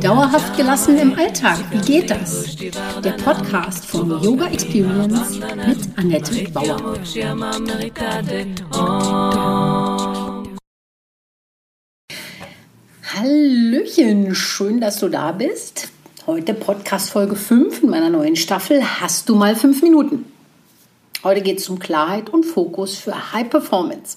Dauerhaft gelassen im Alltag, wie geht das? Der Podcast von Yoga Experience mit Annette Bauer. Hallöchen, schön, dass du da bist. Heute Podcast Folge 5 in meiner neuen Staffel. Hast du mal fünf Minuten? Heute geht es um Klarheit und Fokus für High Performance.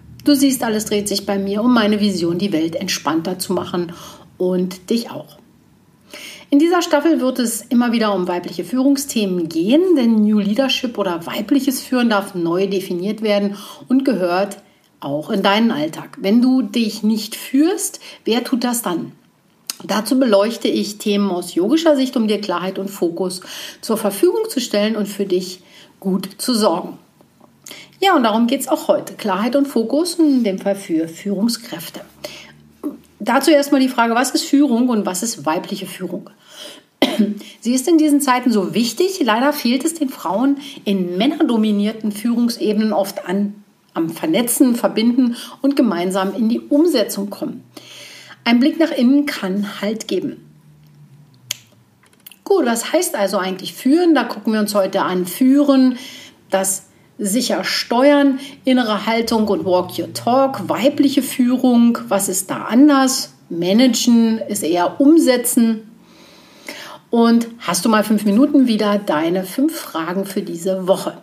Du siehst, alles dreht sich bei mir um meine Vision, die Welt entspannter zu machen und dich auch. In dieser Staffel wird es immer wieder um weibliche Führungsthemen gehen, denn New Leadership oder weibliches Führen darf neu definiert werden und gehört auch in deinen Alltag. Wenn du dich nicht führst, wer tut das dann? Dazu beleuchte ich Themen aus yogischer Sicht, um dir Klarheit und Fokus zur Verfügung zu stellen und für dich gut zu sorgen. Ja, und darum geht es auch heute. Klarheit und Fokus, in dem Fall für Führungskräfte. Dazu erstmal die Frage, was ist Führung und was ist weibliche Führung? Sie ist in diesen Zeiten so wichtig. Leider fehlt es den Frauen in männerdominierten Führungsebenen oft an am Vernetzen, Verbinden und gemeinsam in die Umsetzung kommen. Ein Blick nach innen kann Halt geben. Gut, was heißt also eigentlich führen? Da gucken wir uns heute an. Führen, das sicher steuern, innere Haltung und Walk Your Talk, weibliche Führung, was ist da anders? Managen ist eher umsetzen. Und hast du mal fünf Minuten wieder deine fünf Fragen für diese Woche?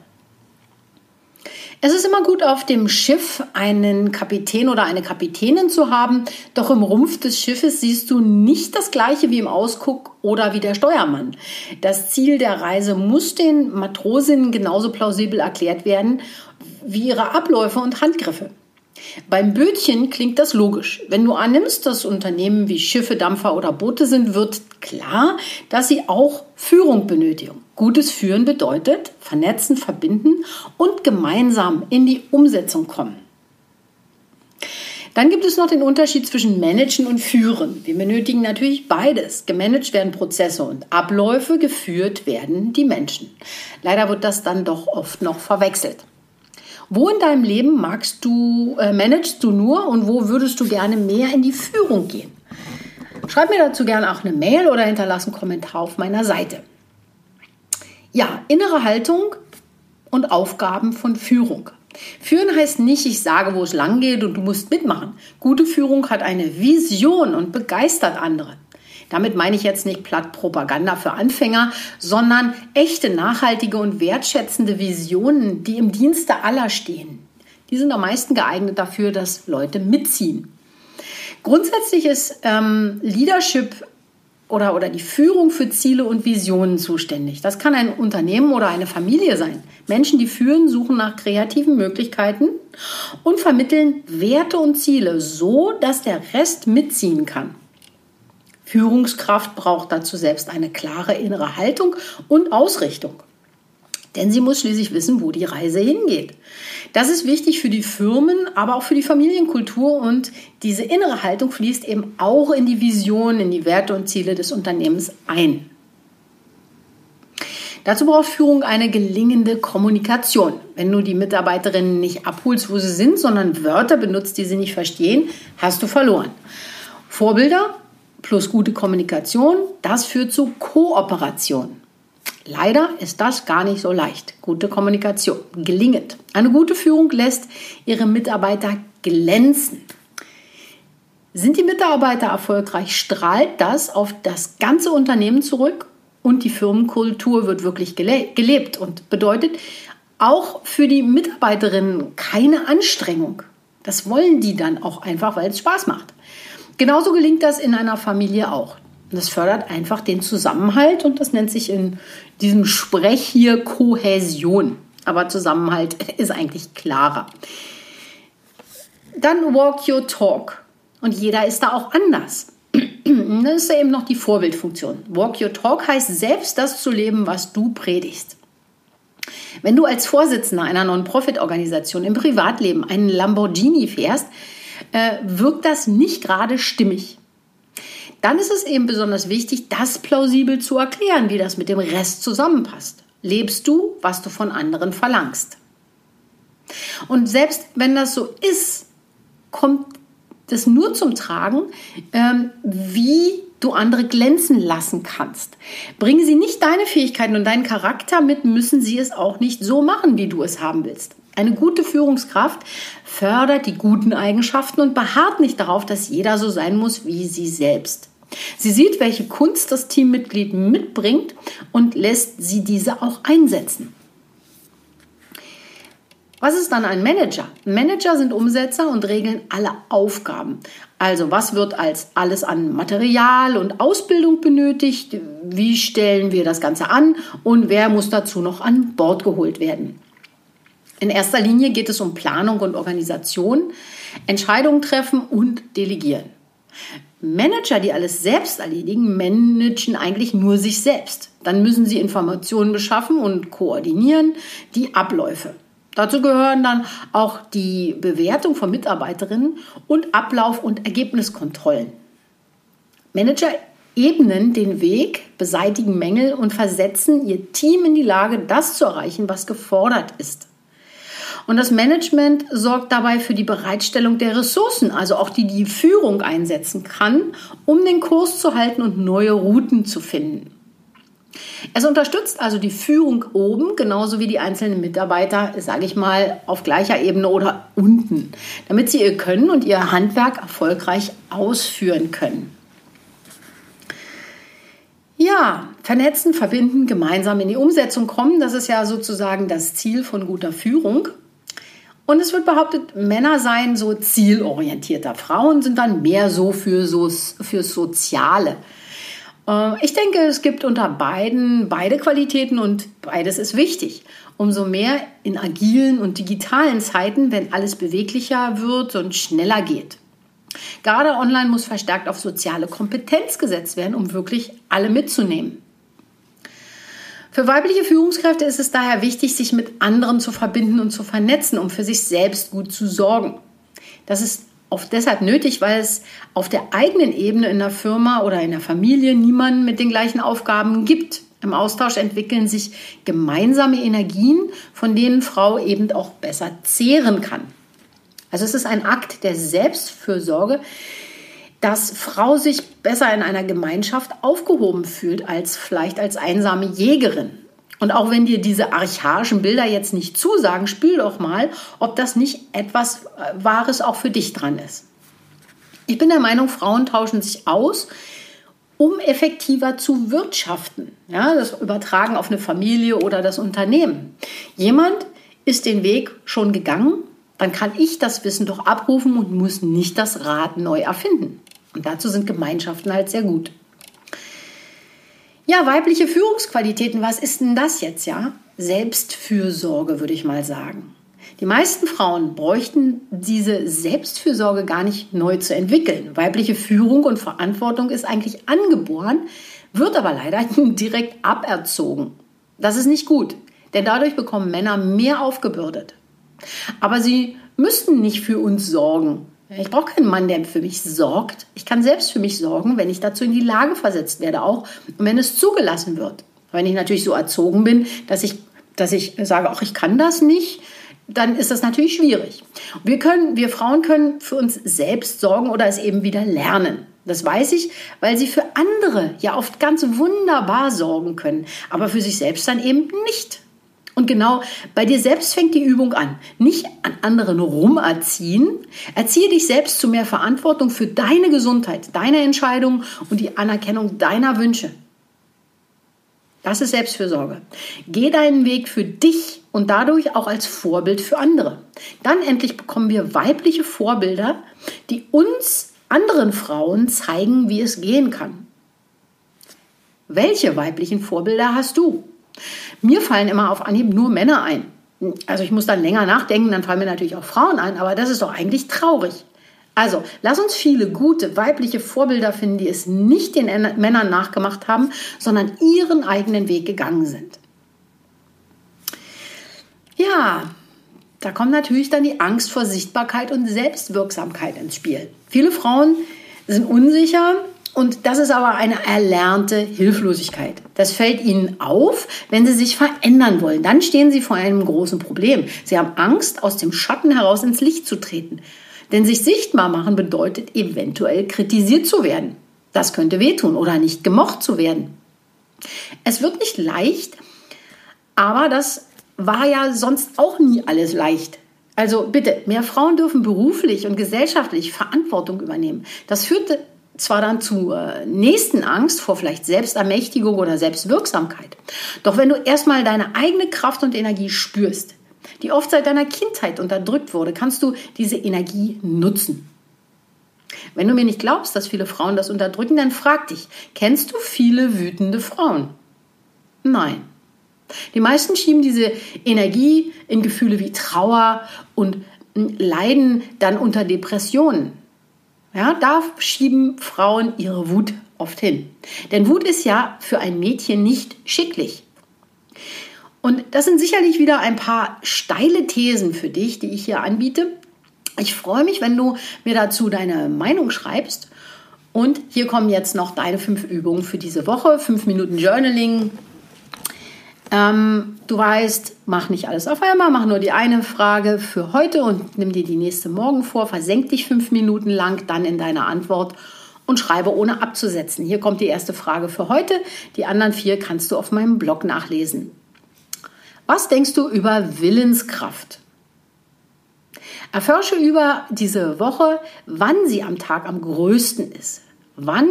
Es ist immer gut, auf dem Schiff einen Kapitän oder eine Kapitänin zu haben, doch im Rumpf des Schiffes siehst du nicht das gleiche wie im Ausguck oder wie der Steuermann. Das Ziel der Reise muss den Matrosinnen genauso plausibel erklärt werden wie ihre Abläufe und Handgriffe. Beim Bötchen klingt das logisch. Wenn du annimmst, dass Unternehmen wie Schiffe, Dampfer oder Boote sind, wird klar, dass sie auch Führung benötigen. Gutes Führen bedeutet vernetzen, verbinden und gemeinsam in die Umsetzung kommen. Dann gibt es noch den Unterschied zwischen Managen und Führen. Wir benötigen natürlich beides. Gemanagt werden Prozesse und Abläufe, geführt werden die Menschen. Leider wird das dann doch oft noch verwechselt. Wo in deinem Leben magst du, äh, managst du nur und wo würdest du gerne mehr in die Führung gehen? Schreib mir dazu gerne auch eine Mail oder hinterlass einen Kommentar auf meiner Seite. Ja, innere Haltung und Aufgaben von Führung. Führen heißt nicht, ich sage, wo es lang geht und du musst mitmachen. Gute Führung hat eine Vision und begeistert andere. Damit meine ich jetzt nicht platt Propaganda für Anfänger, sondern echte, nachhaltige und wertschätzende Visionen, die im Dienste aller stehen. Die sind am meisten geeignet dafür, dass Leute mitziehen. Grundsätzlich ist ähm, Leadership oder, oder die Führung für Ziele und Visionen zuständig. Das kann ein Unternehmen oder eine Familie sein. Menschen, die führen, suchen nach kreativen Möglichkeiten und vermitteln Werte und Ziele so, dass der Rest mitziehen kann. Führungskraft braucht dazu selbst eine klare innere Haltung und Ausrichtung. Denn sie muss schließlich wissen, wo die Reise hingeht. Das ist wichtig für die Firmen, aber auch für die Familienkultur und diese innere Haltung fließt eben auch in die Vision, in die Werte und Ziele des Unternehmens ein. Dazu braucht Führung eine gelingende Kommunikation. Wenn du die Mitarbeiterinnen nicht abholst, wo sie sind, sondern Wörter benutzt, die sie nicht verstehen, hast du verloren. Vorbilder plus gute Kommunikation, das führt zu Kooperation. Leider ist das gar nicht so leicht. Gute Kommunikation, gelingend. Eine gute Führung lässt ihre Mitarbeiter glänzen. Sind die Mitarbeiter erfolgreich, strahlt das auf das ganze Unternehmen zurück und die Firmenkultur wird wirklich gelebt und bedeutet auch für die Mitarbeiterinnen keine Anstrengung. Das wollen die dann auch einfach, weil es Spaß macht. Genauso gelingt das in einer Familie auch. Das fördert einfach den Zusammenhalt und das nennt sich in diesem Sprech hier Kohäsion. Aber Zusammenhalt ist eigentlich klarer. Dann Walk Your Talk. Und jeder ist da auch anders. Dann ist da eben noch die Vorbildfunktion. Walk your talk heißt selbst das zu leben, was du predigst. Wenn du als Vorsitzender einer Non-Profit-Organisation im Privatleben einen Lamborghini fährst, äh, wirkt das nicht gerade stimmig. Dann ist es eben besonders wichtig, das plausibel zu erklären, wie das mit dem Rest zusammenpasst. Lebst du, was du von anderen verlangst? Und selbst wenn das so ist, kommt das nur zum Tragen, ähm, wie du andere glänzen lassen kannst. Bringen sie nicht deine Fähigkeiten und deinen Charakter mit, müssen sie es auch nicht so machen, wie du es haben willst. Eine gute Führungskraft fördert die guten Eigenschaften und beharrt nicht darauf, dass jeder so sein muss wie sie selbst. Sie sieht, welche Kunst das Teammitglied mitbringt und lässt sie diese auch einsetzen. Was ist dann ein Manager? Manager sind Umsetzer und regeln alle Aufgaben. Also was wird als alles an Material und Ausbildung benötigt? Wie stellen wir das Ganze an? Und wer muss dazu noch an Bord geholt werden? In erster Linie geht es um Planung und Organisation, Entscheidungen treffen und delegieren. Manager, die alles selbst erledigen, managen eigentlich nur sich selbst. Dann müssen sie Informationen beschaffen und koordinieren die Abläufe. Dazu gehören dann auch die Bewertung von Mitarbeiterinnen und Ablauf- und Ergebniskontrollen. Manager ebnen den Weg, beseitigen Mängel und versetzen ihr Team in die Lage, das zu erreichen, was gefordert ist. Und das Management sorgt dabei für die Bereitstellung der Ressourcen, also auch die die Führung einsetzen kann, um den Kurs zu halten und neue Routen zu finden. Es unterstützt also die Führung oben genauso wie die einzelnen Mitarbeiter, sage ich mal, auf gleicher Ebene oder unten, damit sie ihr Können und ihr Handwerk erfolgreich ausführen können. Ja, vernetzen, verbinden, gemeinsam in die Umsetzung kommen, das ist ja sozusagen das Ziel von guter Führung. Und es wird behauptet, Männer seien so zielorientierter, Frauen sind dann mehr so für so fürs Soziale. Äh, ich denke, es gibt unter beiden beide Qualitäten und beides ist wichtig. Umso mehr in agilen und digitalen Zeiten, wenn alles beweglicher wird und schneller geht. Gerade online muss verstärkt auf soziale Kompetenz gesetzt werden, um wirklich alle mitzunehmen. Für weibliche Führungskräfte ist es daher wichtig, sich mit anderen zu verbinden und zu vernetzen, um für sich selbst gut zu sorgen. Das ist oft deshalb nötig, weil es auf der eigenen Ebene in der Firma oder in der Familie niemanden mit den gleichen Aufgaben gibt. Im Austausch entwickeln sich gemeinsame Energien, von denen Frau eben auch besser zehren kann. Also es ist ein Akt der Selbstfürsorge, dass Frau sich besser in einer Gemeinschaft aufgehoben fühlt als vielleicht als einsame Jägerin. Und auch wenn dir diese archaischen Bilder jetzt nicht zusagen, spül doch mal, ob das nicht etwas äh, Wahres auch für dich dran ist. Ich bin der Meinung, Frauen tauschen sich aus, um effektiver zu wirtschaften. Ja, das Übertragen auf eine Familie oder das Unternehmen. Jemand ist den Weg schon gegangen, dann kann ich das Wissen doch abrufen und muss nicht das Rad neu erfinden. Und dazu sind Gemeinschaften halt sehr gut. Ja, weibliche Führungsqualitäten, was ist denn das jetzt, ja? Selbstfürsorge, würde ich mal sagen. Die meisten Frauen bräuchten diese Selbstfürsorge gar nicht neu zu entwickeln. Weibliche Führung und Verantwortung ist eigentlich angeboren, wird aber leider direkt aberzogen. Das ist nicht gut, denn dadurch bekommen Männer mehr aufgebürdet. Aber sie müssten nicht für uns sorgen. Ich brauche keinen Mann, der für mich sorgt. Ich kann selbst für mich sorgen, wenn ich dazu in die Lage versetzt werde, auch wenn es zugelassen wird. Wenn ich natürlich so erzogen bin, dass ich, dass ich sage, auch ich kann das nicht, dann ist das natürlich schwierig. Wir können, wir Frauen können für uns selbst sorgen oder es eben wieder lernen. Das weiß ich, weil sie für andere ja oft ganz wunderbar sorgen können, aber für sich selbst dann eben nicht. Und genau bei dir selbst fängt die Übung an. Nicht an anderen rumerziehen. Erziehe dich selbst zu mehr Verantwortung für deine Gesundheit, deine Entscheidungen und die Anerkennung deiner Wünsche. Das ist Selbstfürsorge. Geh deinen Weg für dich und dadurch auch als Vorbild für andere. Dann endlich bekommen wir weibliche Vorbilder, die uns anderen Frauen zeigen, wie es gehen kann. Welche weiblichen Vorbilder hast du? Mir fallen immer auf Anhieb nur Männer ein. Also ich muss dann länger nachdenken, dann fallen mir natürlich auch Frauen ein, aber das ist doch eigentlich traurig. Also, lass uns viele gute weibliche Vorbilder finden, die es nicht den Männern nachgemacht haben, sondern ihren eigenen Weg gegangen sind. Ja, da kommt natürlich dann die Angst vor Sichtbarkeit und Selbstwirksamkeit ins Spiel. Viele Frauen sind unsicher und das ist aber eine erlernte Hilflosigkeit. Das fällt ihnen auf, wenn sie sich verändern wollen. Dann stehen sie vor einem großen Problem. Sie haben Angst, aus dem Schatten heraus ins Licht zu treten. Denn sich sichtbar machen bedeutet eventuell kritisiert zu werden. Das könnte wehtun oder nicht gemocht zu werden. Es wird nicht leicht, aber das war ja sonst auch nie alles leicht. Also bitte, mehr Frauen dürfen beruflich und gesellschaftlich Verantwortung übernehmen. Das führte zwar dann zur nächsten Angst vor vielleicht Selbstermächtigung oder Selbstwirksamkeit. Doch wenn du erstmal deine eigene Kraft und Energie spürst, die oft seit deiner Kindheit unterdrückt wurde, kannst du diese Energie nutzen. Wenn du mir nicht glaubst, dass viele Frauen das unterdrücken, dann frag dich, kennst du viele wütende Frauen? Nein. Die meisten schieben diese Energie in Gefühle wie Trauer und leiden dann unter Depressionen. Ja, da schieben Frauen ihre Wut oft hin. Denn Wut ist ja für ein Mädchen nicht schicklich. Und das sind sicherlich wieder ein paar steile Thesen für dich, die ich hier anbiete. Ich freue mich, wenn du mir dazu deine Meinung schreibst. Und hier kommen jetzt noch deine fünf Übungen für diese Woche. Fünf Minuten Journaling, ähm, du weißt, mach nicht alles auf einmal, mach nur die eine Frage für heute und nimm dir die nächste morgen vor, versenk dich fünf Minuten lang dann in deiner Antwort und schreibe ohne abzusetzen. Hier kommt die erste Frage für heute. Die anderen vier kannst du auf meinem Blog nachlesen. Was denkst du über Willenskraft? Erforsche über diese Woche, wann sie am Tag am größten ist. Wann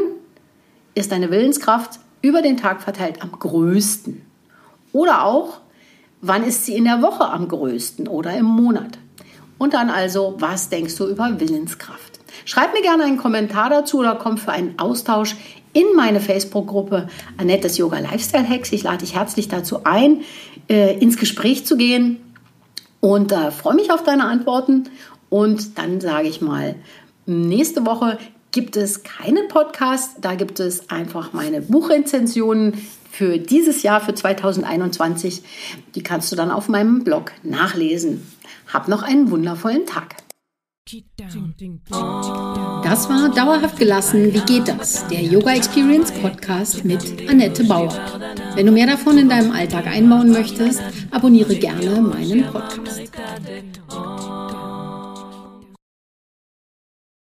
ist deine Willenskraft über den Tag verteilt am größten? Oder auch, wann ist sie in der Woche am größten oder im Monat? Und dann also, was denkst du über Willenskraft? Schreib mir gerne einen Kommentar dazu oder komm für einen Austausch in meine Facebook-Gruppe Annettes Yoga Lifestyle Hacks. Ich lade dich herzlich dazu ein, äh, ins Gespräch zu gehen und äh, freue mich auf deine Antworten. Und dann sage ich mal, nächste Woche gibt es keinen Podcast, da gibt es einfach meine Buchrezensionen für dieses Jahr, für 2021. Die kannst du dann auf meinem Blog nachlesen. Hab noch einen wundervollen Tag. Das war Dauerhaft gelassen. Wie geht das? Der Yoga Experience Podcast mit Annette Bauer. Wenn du mehr davon in deinem Alltag einbauen möchtest, abonniere gerne meinen Podcast.